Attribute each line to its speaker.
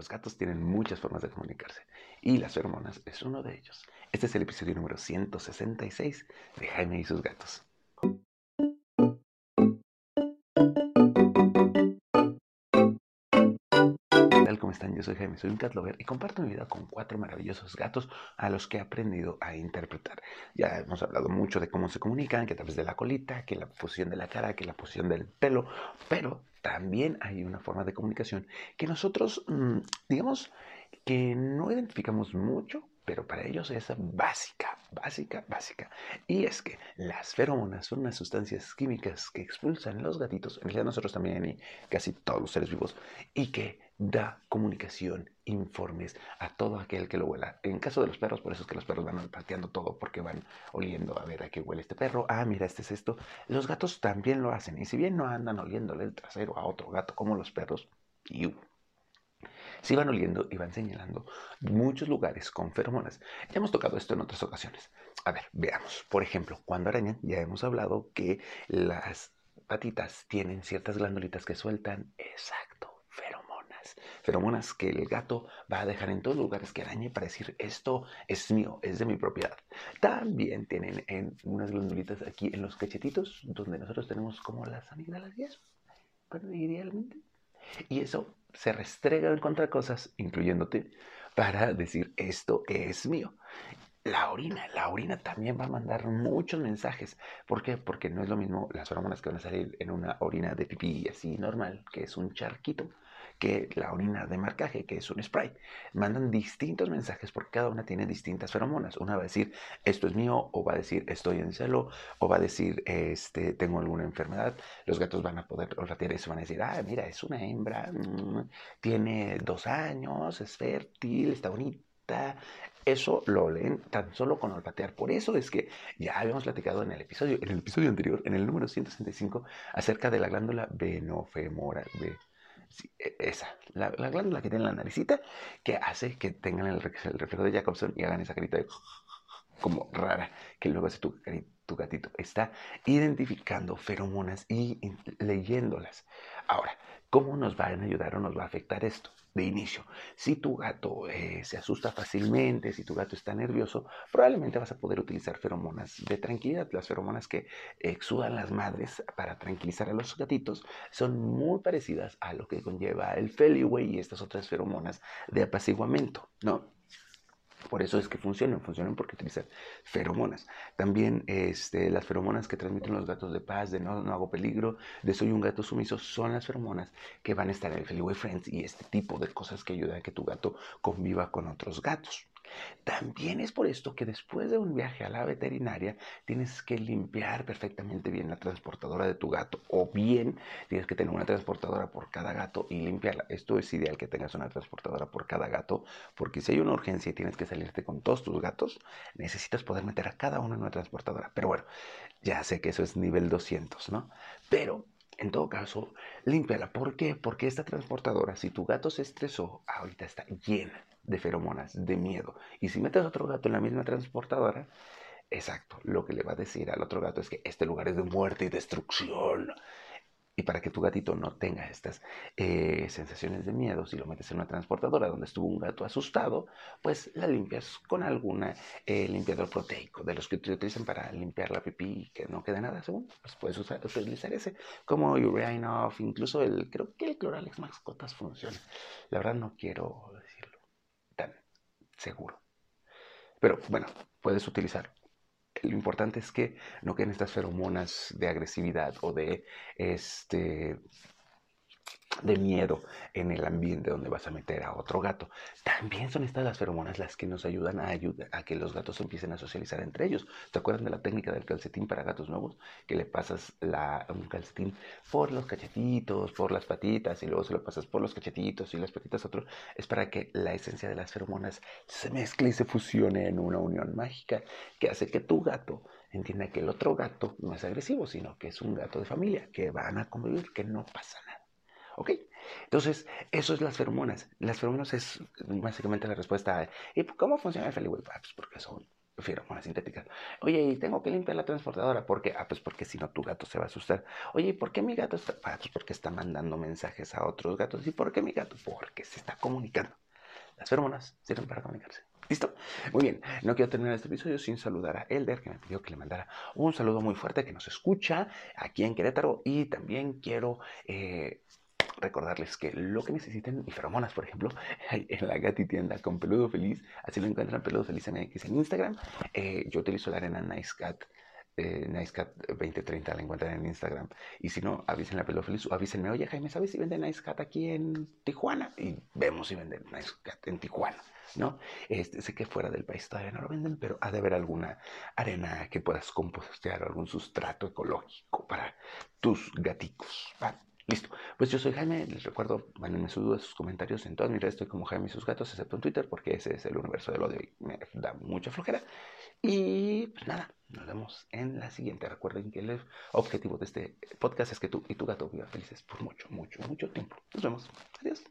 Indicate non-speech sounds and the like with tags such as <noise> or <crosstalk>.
Speaker 1: los gatos tienen muchas formas de comunicarse y las feromonas es uno de ellos. Este es el episodio número 166 de Jaime y sus gatos. ¿Cómo están? Yo soy Jaime, soy un cat lover y comparto mi vida con cuatro maravillosos gatos a los que he aprendido a interpretar. Ya hemos hablado mucho de cómo se comunican, que a través de la colita, que la posición de la cara, que la posición del pelo, pero también hay una forma de comunicación que nosotros, mm, digamos, que no identificamos mucho, pero para ellos es básica, básica, básica. Y es que las feromonas son unas sustancias químicas que expulsan los gatitos, en realidad nosotros también y casi todos los seres vivos, y que da comunicación, informes a todo aquel que lo huela. En caso de los perros, por eso es que los perros van pateando todo, porque van oliendo a ver a qué huele este perro. Ah, mira, este es esto. Los gatos también lo hacen, y si bien no andan oliéndole el trasero a otro gato como los perros, se van oliendo y van señalando muchos lugares con feromonas. Ya hemos tocado esto en otras ocasiones. A ver, veamos. Por ejemplo, cuando arañan, ya hemos hablado que las patitas tienen ciertas glandulitas que sueltan, exacto, feromonas. Feromonas que el gato va a dejar en todos los lugares que arañe para decir, esto es mío, es de mi propiedad. También tienen en unas glandulitas aquí en los cachetitos, donde nosotros tenemos como las amígdalas y eso, idealmente. Y eso se restrega contra cosas, incluyéndote, para decir esto es mío. La orina, la orina también va a mandar muchos mensajes. ¿Por qué? Porque no es lo mismo las feromonas que van a salir en una orina de pipí así normal, que es un charquito, que la orina de marcaje, que es un spray. Mandan distintos mensajes porque cada una tiene distintas feromonas. Una va a decir, esto es mío, o va a decir, estoy en celo, o va a decir, este, tengo alguna enfermedad. Los gatos van a poder olfatear eso, van a decir, ah, mira, es una hembra, mm, tiene dos años, es fértil, está bonita. Eso lo leen tan solo con olfatear. Por eso es que ya habíamos platicado en el episodio, en el episodio anterior, en el número 165, acerca de la glándula venofemoral. E, esa, la, glándula que tiene la naricita, que hace que tengan el, reflejo de Jacobson y hagan esa carita como rara que luego hace tu, tu gatito. Está identificando feromonas y leyéndolas. Ahora, ¿cómo nos van a ayudar o nos va a afectar esto? De inicio, si tu gato eh, se asusta fácilmente, si tu gato está nervioso, probablemente vas a poder utilizar feromonas de tranquilidad. Las feromonas que exudan las madres para tranquilizar a los gatitos son muy parecidas a lo que conlleva el Feliway y estas otras feromonas de apaciguamiento, ¿no? Por eso es que funcionan, funcionan porque utilizan feromonas. También este, las feromonas que transmiten los gatos de paz, de no, hago peligro, de soy un gato sumiso, son las feromonas que van a estar en el Feliway Friends y este tipo de cosas que ayudan a que tu gato conviva con otros gatos. También es por esto que después de un viaje a la veterinaria tienes que limpiar perfectamente bien la transportadora de tu gato o bien tienes que tener una transportadora por cada gato y limpiarla. Esto es ideal que tengas una transportadora por cada gato porque si hay una urgencia y tienes que salirte con todos tus gatos, necesitas poder meter a cada uno en una transportadora. Pero bueno, ya sé que eso es nivel 200, ¿no? Pero en todo caso, límpiala. ¿Por qué? Porque esta transportadora, si tu gato se estresó, ahorita está llena de feromonas, de miedo. Y si metes otro gato en la misma transportadora, exacto, lo que le va a decir al otro gato es que este lugar es de muerte y destrucción. Y para que tu gatito no tenga estas eh, sensaciones de miedo, si lo metes en una transportadora donde estuvo un gato asustado, pues la limpias con alguna eh, limpiador proteico, de los que te utilizan para limpiar la pipí y que no quede nada, según, pues puedes utilizar ese, como Off, incluso el, creo que el Cloralex Mascotas funciona. La verdad no quiero decirlo tan seguro. Pero bueno, puedes utilizar lo importante es que no queden estas feromonas de agresividad o de este de miedo en el ambiente donde vas a meter a otro gato. También son estas las feromonas las que nos ayudan a, a que los gatos empiecen a socializar entre ellos. ¿Te acuerdan de la técnica del calcetín para gatos nuevos? Que le pasas la, un calcetín por los cachetitos, por las patitas y luego se lo pasas por los cachetitos y las patitas otro. Es para que la esencia de las feromonas se mezcle y se fusione en una unión mágica que hace que tu gato entienda que el otro gato no es agresivo, sino que es un gato de familia, que van a convivir, que no pasa nada. ¿Ok? Entonces, eso es las feromonas. Las feromonas es básicamente la respuesta a ¿y cómo funciona el Feliway? Ah, pues porque son feromonas sintéticas. Oye, tengo que limpiar la transportadora. ¿Por qué? Ah, pues porque si no tu gato se va a asustar. Oye, ¿por qué mi gato está? Ah, pues porque está mandando mensajes a otros gatos. ¿Y por qué mi gato? Porque se está comunicando. Las feromonas sirven para comunicarse. ¿Listo? Muy bien, no quiero terminar este episodio sin saludar a Elder, que me pidió que le mandara un saludo muy fuerte, que nos escucha aquí en Querétaro. Y también quiero eh, recordarles que lo que necesiten, y feromonas, por ejemplo, <laughs> en la gatitienda con Peludo Feliz, así lo encuentran Peludo Feliz MX en Instagram. Eh, yo utilizo la arena Nice Cat. Eh, NiceCat2030 la encuentran en Instagram. Y si no, avísenle a Peludo Feliz o avísenme, oye Jaime, ¿sabes si venden NiceCat aquí en Tijuana? Y vemos si venden NiceCat en Tijuana, ¿no? Este, sé que fuera del país todavía no lo venden, pero ha de haber alguna arena que puedas compostear o algún sustrato ecológico para tus gaticos. Listo. Pues yo soy Jaime. Les recuerdo, mándenme sus dudas, sus comentarios. En todas mis redes estoy como Jaime y sus gatos, excepto en Twitter, porque ese es el universo del odio y me da mucha flojera. Y pues nada, nos vemos en la siguiente. Recuerden que el objetivo de este podcast es que tú y tu gato vivan felices por mucho, mucho, mucho tiempo. Nos vemos. Adiós.